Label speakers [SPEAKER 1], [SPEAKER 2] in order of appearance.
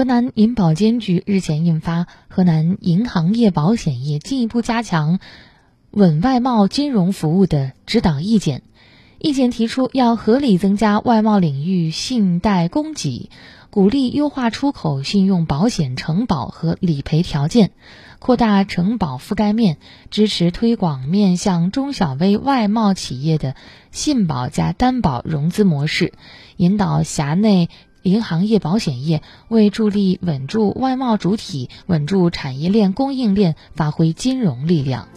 [SPEAKER 1] 河南银保监局日前印发《河南银行业保险业进一步加强稳外贸金融服务的指导意见》，意见提出要合理增加外贸领域信贷供给，鼓励优化出口信用保险承保和理赔条件，扩大承保覆盖面，支持推广面向中小微外贸企业的信保加担保融资模式，引导辖内。银行业保险业为助力稳住外贸主体、稳住产业链供应链发挥金融力量。